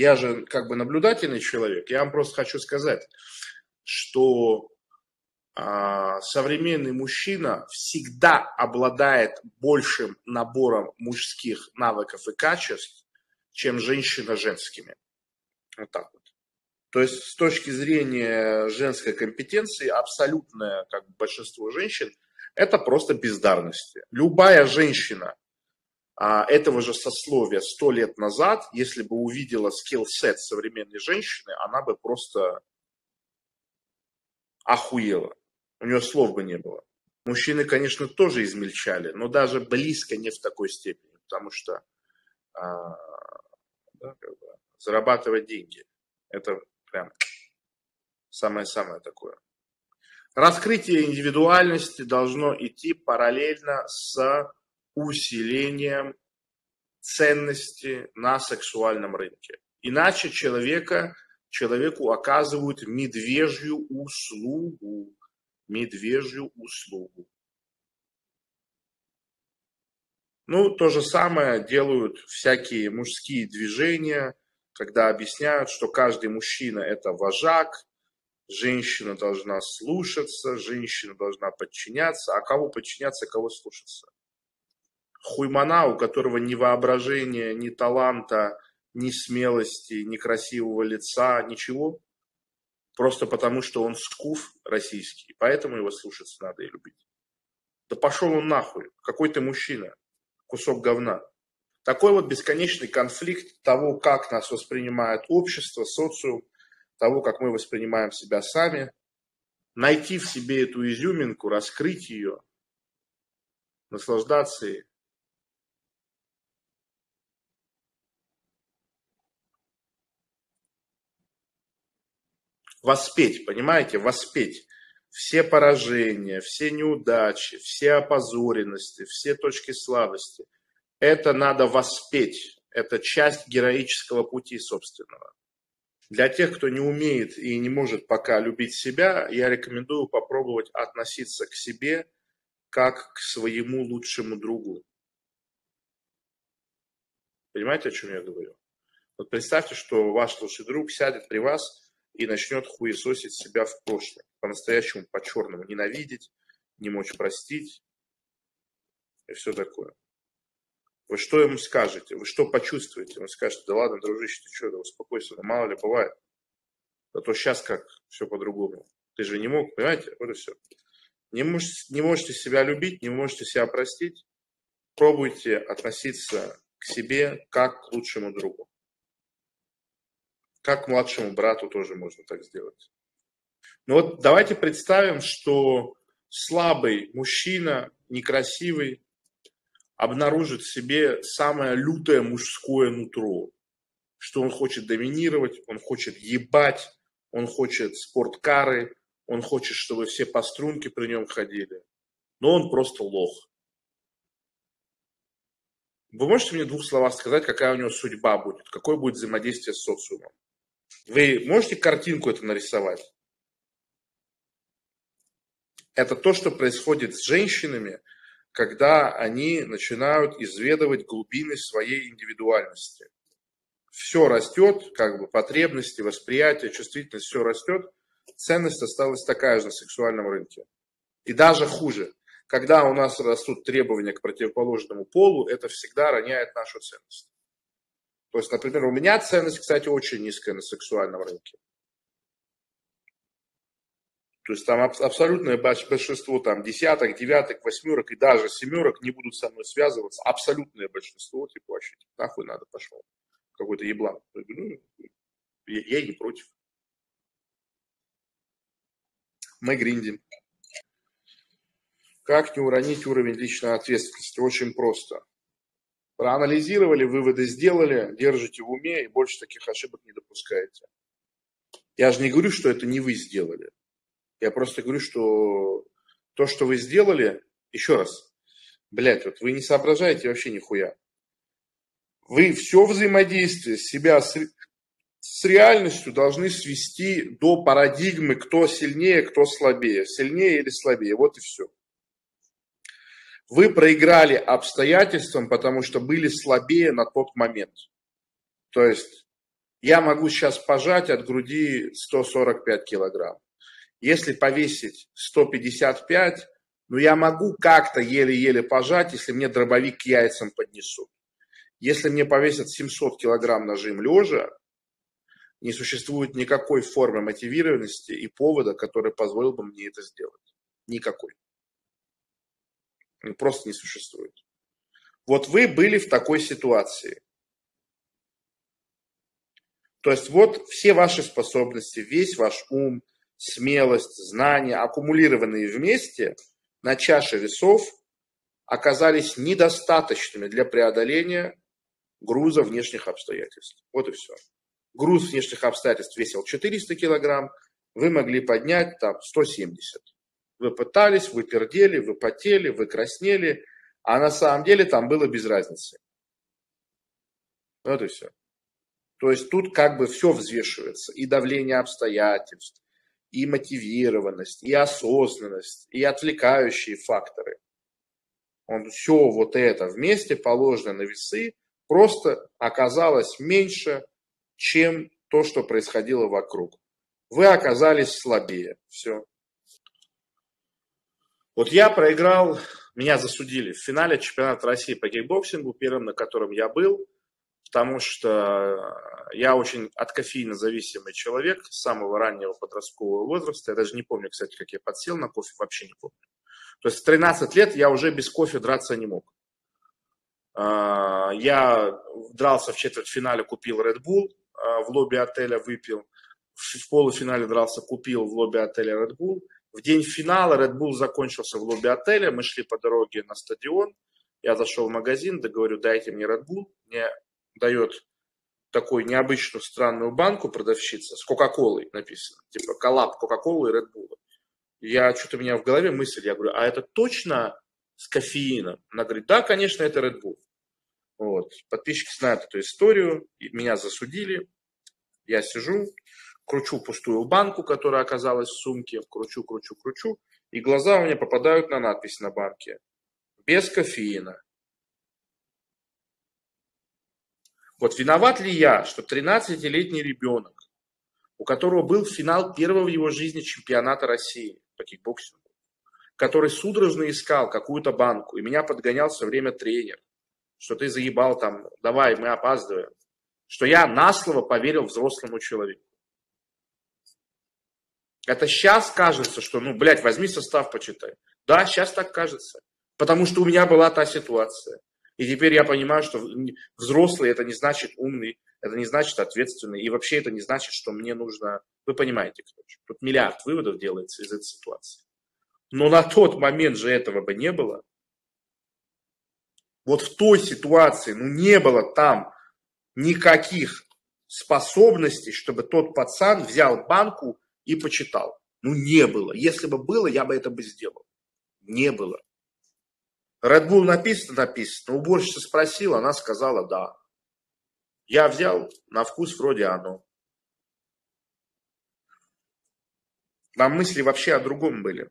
Я же как бы наблюдательный человек. Я вам просто хочу сказать, что а, современный мужчина всегда обладает большим набором мужских навыков и качеств, чем женщина женскими. Вот так вот. То есть с точки зрения женской компетенции абсолютное как большинство женщин это просто бездарности. Любая женщина этого же сословия сто лет назад, если бы увидела скилл-сет современной женщины, она бы просто охуела. У нее слов бы не было. Мужчины, конечно, тоже измельчали, но даже близко не в такой степени, потому что а, да, как бы, зарабатывать деньги – это прям самое-самое такое. Раскрытие индивидуальности должно идти параллельно с усилением ценности на сексуальном рынке. Иначе человека, человеку оказывают медвежью услугу. Медвежью услугу. Ну, то же самое делают всякие мужские движения, когда объясняют, что каждый мужчина – это вожак, женщина должна слушаться, женщина должна подчиняться. А кого подчиняться, кого слушаться? Хуймана, у которого ни воображения, ни таланта, ни смелости, ни красивого лица, ничего. Просто потому, что он скуф российский. Поэтому его слушаться надо и любить. Да пошел он нахуй. Какой ты мужчина. Кусок говна. Такой вот бесконечный конфликт того, как нас воспринимает общество, социум, того, как мы воспринимаем себя сами, найти в себе эту изюминку, раскрыть ее, наслаждаться ей. Воспеть, понимаете, воспеть все поражения, все неудачи, все опозоренности, все точки слабости. Это надо воспеть. Это часть героического пути собственного. Для тех, кто не умеет и не может пока любить себя, я рекомендую попробовать относиться к себе как к своему лучшему другу. Понимаете, о чем я говорю? Вот представьте, что ваш лучший друг сядет при вас и начнет хуесосить себя в прошлом, по-настоящему, по-черному, ненавидеть, не мочь простить и все такое. Вы что ему скажете? Вы что почувствуете? Он скажет, да ладно, дружище, ты что, да успокойся, да мало ли бывает. А то сейчас как все по-другому. Ты же не мог, понимаете? Вот и все. Не можете, не можете себя любить, не можете себя простить. Пробуйте относиться к себе как к лучшему другу. Как младшему брату тоже можно так сделать. Но ну вот давайте представим, что слабый мужчина, некрасивый, обнаружит в себе самое лютое мужское нутро, что он хочет доминировать, он хочет ебать, он хочет спорткары, он хочет, чтобы все по струнке при нем ходили. Но он просто лох. Вы можете мне двух словах сказать, какая у него судьба будет, какое будет взаимодействие с социумом? Вы можете картинку это нарисовать? Это то, что происходит с женщинами, когда они начинают изведывать глубины своей индивидуальности. Все растет, как бы потребности, восприятие, чувствительность, все растет, ценность осталась такая же на сексуальном рынке. И даже хуже, когда у нас растут требования к противоположному полу, это всегда роняет нашу ценность. То есть, например, у меня ценность, кстати, очень низкая на сексуальном рынке. То есть там абсолютное большинство, там десяток, девяток, восьмерок и даже семерок не будут со мной связываться. Абсолютное большинство, типа вообще, типа, нахуй надо, пошел. Какой-то еблан. Ну, я, я не против. Мы гриндим. Как не уронить уровень личной ответственности? Очень просто. Проанализировали, выводы сделали, держите в уме и больше таких ошибок не допускаете. Я же не говорю, что это не вы сделали. Я просто говорю, что то, что вы сделали, еще раз, блядь, вот вы не соображаете вообще нихуя. Вы все взаимодействие себя с, с реальностью должны свести до парадигмы, кто сильнее, кто слабее. Сильнее или слабее. Вот и все. Вы проиграли обстоятельствам, потому что были слабее на тот момент. То есть я могу сейчас пожать от груди 145 килограмм. Если повесить 155, ну я могу как-то еле-еле пожать, если мне дробовик к яйцам поднесут. Если мне повесят 700 килограмм нажим лежа, не существует никакой формы мотивированности и повода, который позволил бы мне это сделать. Никакой. Просто не существует. Вот вы были в такой ситуации. То есть вот все ваши способности, весь ваш ум, смелость, знания, аккумулированные вместе на чаше весов, оказались недостаточными для преодоления груза внешних обстоятельств. Вот и все. Груз внешних обстоятельств весил 400 килограмм, вы могли поднять там 170. Вы пытались, вы пердели, вы потели, вы краснели, а на самом деле там было без разницы. Вот и все. То есть тут как бы все взвешивается. И давление обстоятельств, и мотивированность, и осознанность, и отвлекающие факторы. Он все вот это вместе положено на весы, просто оказалось меньше, чем то, что происходило вокруг. Вы оказались слабее. Все. Вот я проиграл, меня засудили в финале чемпионата России по кикбоксингу, первым, на котором я был, потому что я очень от кофеина зависимый человек с самого раннего подросткового возраста. Я даже не помню, кстати, как я подсел на кофе, вообще не помню. То есть в 13 лет я уже без кофе драться не мог. А, я дрался в четвертьфинале, купил Red Bull, а, в лобби отеля выпил. В полуфинале дрался, купил в лобби отеля Red Bull. В день финала Red Bull закончился в лобби отеля, мы шли по дороге на стадион, я зашел в магазин, да говорю, дайте мне Red Bull, мне дает такую необычную странную банку продавщица с Кока-Колой написано, типа коллаб Кока-Колы и Red Bull. Я что-то у меня в голове мысль, я говорю, а это точно с кофеином? Она говорит, да, конечно, это Red Bull. Вот. Подписчики знают эту историю, меня засудили, я сижу, кручу пустую банку, которая оказалась в сумке, кручу, кручу, кручу, и глаза у меня попадают на надпись на банке. Без кофеина. Вот виноват ли я, что 13-летний ребенок, у которого был финал первого в его жизни чемпионата России по кикбоксингу, который судорожно искал какую-то банку, и меня подгонял все время тренер, что ты заебал там, давай, мы опаздываем. Что я на слово поверил взрослому человеку. Это сейчас кажется, что, ну, блядь, возьми состав, почитай. Да, сейчас так кажется. Потому что у меня была та ситуация. И теперь я понимаю, что взрослый это не значит умный, это не значит ответственный. И вообще это не значит, что мне нужно... Вы понимаете, короче. Тут миллиард выводов делается из этой ситуации. Но на тот момент же этого бы не было вот в той ситуации, ну не было там никаких способностей, чтобы тот пацан взял банку и почитал. Ну не было. Если бы было, я бы это бы сделал. Не было. Red Bull написано, написано. Уборщица спросила, она сказала да. Я взял, на вкус вроде оно. Там мысли вообще о другом были.